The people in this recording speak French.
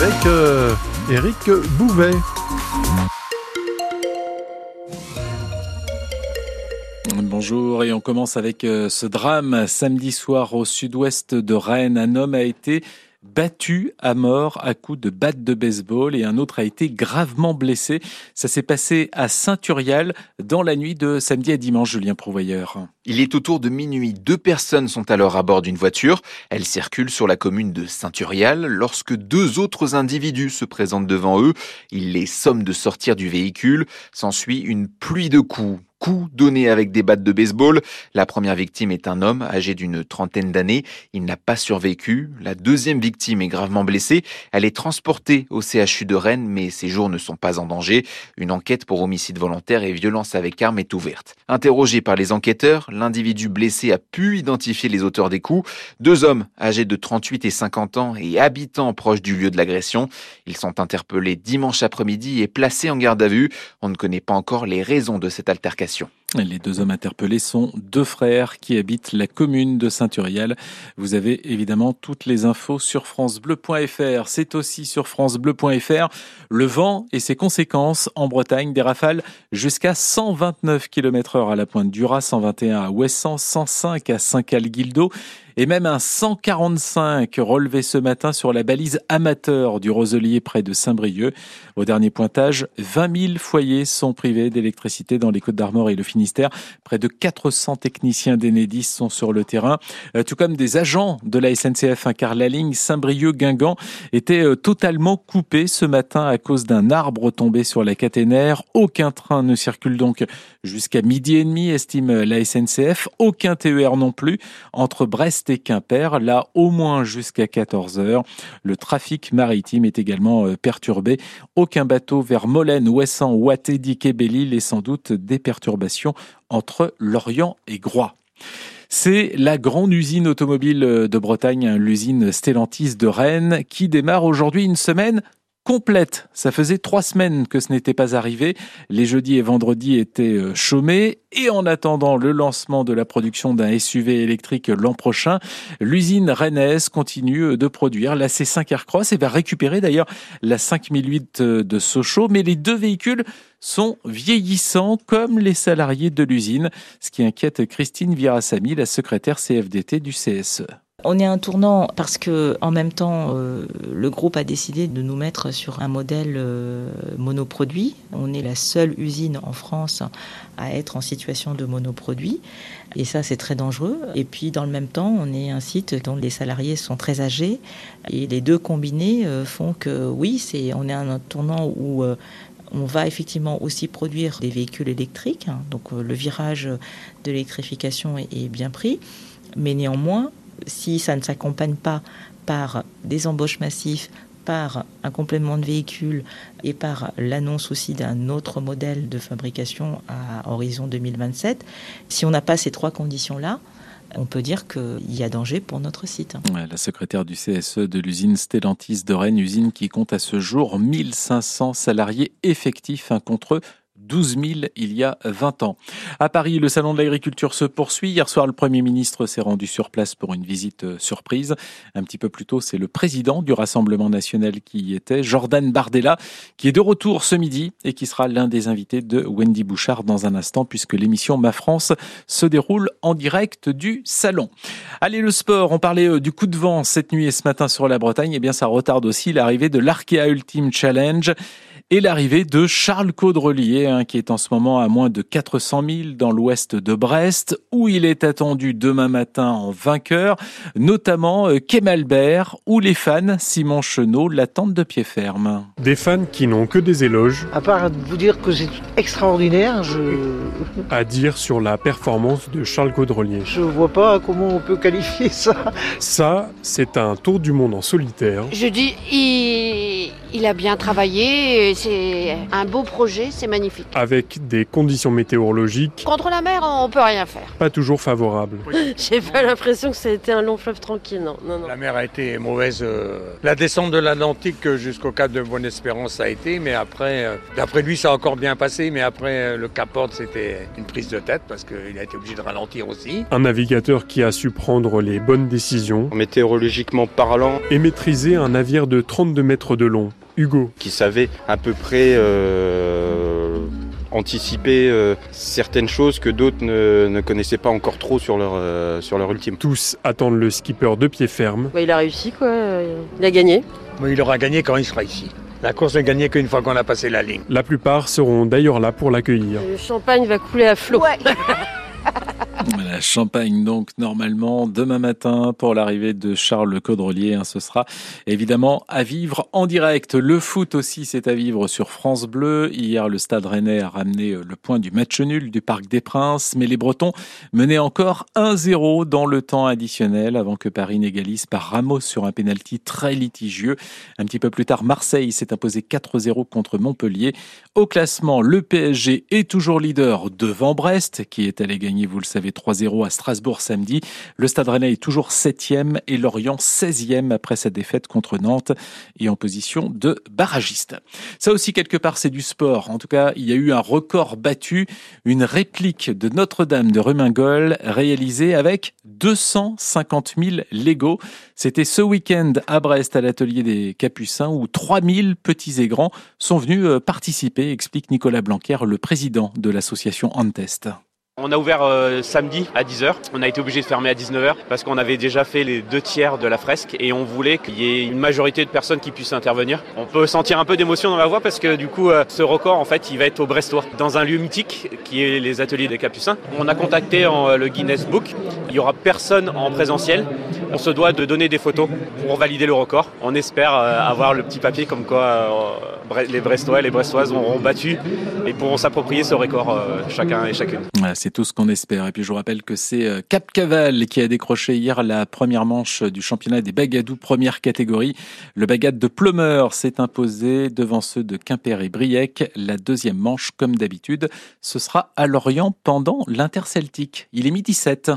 avec euh, Eric Bouvet. Bonjour et on commence avec euh, ce drame. Samedi soir au sud-ouest de Rennes, un homme a été battu à mort à coups de batte de baseball et un autre a été gravement blessé. Ça s'est passé à Saint-Urial dans la nuit de samedi à dimanche, Julien Prouvoyeur. Il est autour de minuit. Deux personnes sont alors à bord d'une voiture. Elles circulent sur la commune de Saint-Urial lorsque deux autres individus se présentent devant eux. Ils les somment de sortir du véhicule. S'ensuit une pluie de coups coups donnés avec des battes de baseball. La première victime est un homme âgé d'une trentaine d'années. Il n'a pas survécu. La deuxième victime est gravement blessée. Elle est transportée au CHU de Rennes, mais ses jours ne sont pas en danger. Une enquête pour homicide volontaire et violence avec arme est ouverte. Interrogé par les enquêteurs, l'individu blessé a pu identifier les auteurs des coups. Deux hommes âgés de 38 et 50 ans et habitants proches du lieu de l'agression. Ils sont interpellés dimanche après-midi et placés en garde à vue. On ne connaît pas encore les raisons de cette altercation. Les deux hommes interpellés sont deux frères qui habitent la commune de Saint-Uriel. Vous avez évidemment toutes les infos sur francebleu.fr. C'est aussi sur francebleu.fr le vent et ses conséquences en Bretagne. Des rafales jusqu'à 129 km heure à la pointe du Raz, 121 à Ouessant, 105 à Saint-Cal-Guildo et même un 145 relevé ce matin sur la balise amateur du Roselier près de Saint-Brieuc. Au dernier pointage, 20 000 foyers sont privés d'électricité dans les Côtes d'Armor et le Finistère. Près de 400 techniciens d'Enedis sont sur le terrain, euh, tout comme des agents de la SNCF, hein, car la ligne Saint-Brieuc-Guingamp était euh, totalement coupée ce matin à cause d'un arbre tombé sur la caténaire. Aucun train ne circule donc jusqu'à midi et demi, estime la SNCF. Aucun TER non plus entre Brest Quimper, là au moins jusqu'à 14 heures. Le trafic maritime est également euh, perturbé. Aucun bateau vers Molène, Ouessant, Ouattédic et Belle-Île et sans doute des perturbations entre Lorient et Groix. C'est la grande usine automobile de Bretagne, l'usine Stellantis de Rennes, qui démarre aujourd'hui une semaine complète. Ça faisait trois semaines que ce n'était pas arrivé. Les jeudis et vendredis étaient euh, chômés. Et en attendant le lancement de la production d'un SUV électrique l'an prochain, l'usine rennaise continue euh, de produire la C5 Aircross et va récupérer d'ailleurs la 5008 euh, de Sochaux. Mais les deux véhicules sont vieillissants comme les salariés de l'usine, ce qui inquiète Christine Virasamy, la secrétaire CFDT du CSE. On est un tournant parce que en même temps, euh, le groupe a décidé de nous mettre sur un modèle euh, monoproduit. On est la seule usine en France à être en situation de monoproduit. Et ça, c'est très dangereux. Et puis, dans le même temps, on est un site dont les salariés sont très âgés. Et les deux combinés euh, font que, oui, c'est, on est un tournant où on va effectivement aussi produire des véhicules électriques. Donc, le virage de l'électrification est bien pris. Mais néanmoins, si ça ne s'accompagne pas par des embauches massives, par un complément de véhicule et par l'annonce aussi d'un autre modèle de fabrication à horizon 2027, si on n'a pas ces trois conditions-là, on peut dire qu'il y a danger pour notre site. la secrétaire du CSE de l'usine Stellantis de Rennes, usine qui compte à ce jour 1500 salariés effectifs un contre eux 12 000 il y a 20 ans. À Paris, le salon de l'agriculture se poursuit. Hier soir, le Premier ministre s'est rendu sur place pour une visite euh, surprise. Un petit peu plus tôt, c'est le président du Rassemblement national qui y était, Jordan Bardella, qui est de retour ce midi et qui sera l'un des invités de Wendy Bouchard dans un instant puisque l'émission Ma France se déroule en direct du salon. Allez, le sport. On parlait euh, du coup de vent cette nuit et ce matin sur la Bretagne. Eh bien, ça retarde aussi l'arrivée de l'Arkea Ultimate Challenge et l'arrivée de Charles Caudrelier, hein, qui est en ce moment à moins de 400 000 dans l'ouest de Brest, où il est attendu demain matin en vainqueur, notamment euh, Kemalbert, où les fans, Simon Chenot, l'attendent de pied ferme. Des fans qui n'ont que des éloges. À part vous dire que c'est extraordinaire, je... À dire sur la performance de Charles Caudrelier. Je vois pas comment on peut qualifier ça. Ça, c'est un tour du monde en solitaire. Je dis, il Il a bien travaillé, c'est un beau projet, c'est magnifique. Avec des conditions météorologiques Contre la mer, on peut rien faire. pas toujours favorables. J'ai pas l'impression que ça a été un long fleuve tranquille, non. non, non. La mer a été mauvaise. euh, La descente de l'Atlantique euh, jusqu'au cap de Bonne-Espérance ça a été, mais après, euh, d'après lui, ça a encore bien passé, mais après le Cap Horn, c'était une prise de tête parce qu'il a été obligé de ralentir aussi. Un navigateur qui a su prendre les bonnes décisions Météorologiquement parlant, et maîtriser un navire de 32 mètres de long. Hugo, qui savait à peu près euh, anticiper euh, certaines choses que d'autres ne, ne connaissaient pas encore trop sur leur, euh, sur leur ultime. tous attendent le skipper de pied ferme. Bah, il a réussi, quoi. Il a gagné. Il aura gagné quand il sera ici. La course n'est gagnée qu'une fois qu'on a passé la ligne. La plupart seront d'ailleurs là pour l'accueillir. Le champagne va couler à flot. Voilà, Champagne donc normalement demain matin pour l'arrivée de Charles Le hein, ce sera évidemment à vivre en direct. Le foot aussi c'est à vivre sur France Bleu. Hier le Stade Rennais a ramené euh, le point du match nul du Parc des Princes, mais les Bretons menaient encore 1-0 dans le temps additionnel avant que Paris n'égalise par Ramos sur un pénalty très litigieux. Un petit peu plus tard, Marseille s'est imposé 4-0 contre Montpellier. Au classement, le PSG est toujours leader devant Brest, qui est allé gagner, vous le savez, 3-0 à Strasbourg samedi. Le Stade Rennais est toujours 7e et Lorient 16e après sa défaite contre Nantes et en position de barragiste. Ça aussi, quelque part, c'est du sport. En tout cas, il y a eu un record battu, une réplique de Notre-Dame de Remingol réalisée avec 250 000 Lego. C'était ce week-end à Brest à l'atelier des Capucins où 3000 petits et grands sont venus euh, participer, explique Nicolas Blanquer, le président de l'association Antest. On a ouvert euh, samedi à 10h. On a été obligé de fermer à 19h parce qu'on avait déjà fait les deux tiers de la fresque et on voulait qu'il y ait une majorité de personnes qui puissent intervenir. On peut sentir un peu d'émotion dans la voix parce que du coup, euh, ce record, en fait, il va être au Brestois, dans un lieu mythique qui est les ateliers des Capucins. On a contacté en, euh, le Guinness Book. Il y aura personne en présentiel. On se doit de donner des photos pour valider le record. On espère avoir le petit papier comme quoi les Brestois et les Brestoises auront battu et pourront s'approprier ce record chacun et chacune. C'est tout ce qu'on espère. Et puis je vous rappelle que c'est euh, Cap Caval qui a décroché hier la première manche du championnat des bagadous première catégorie. Le bagade de Plumeur s'est imposé devant ceux de Quimper et Briec. La deuxième manche, comme d'habitude, ce sera à Lorient pendant l'Interceltique. Il est midi 7.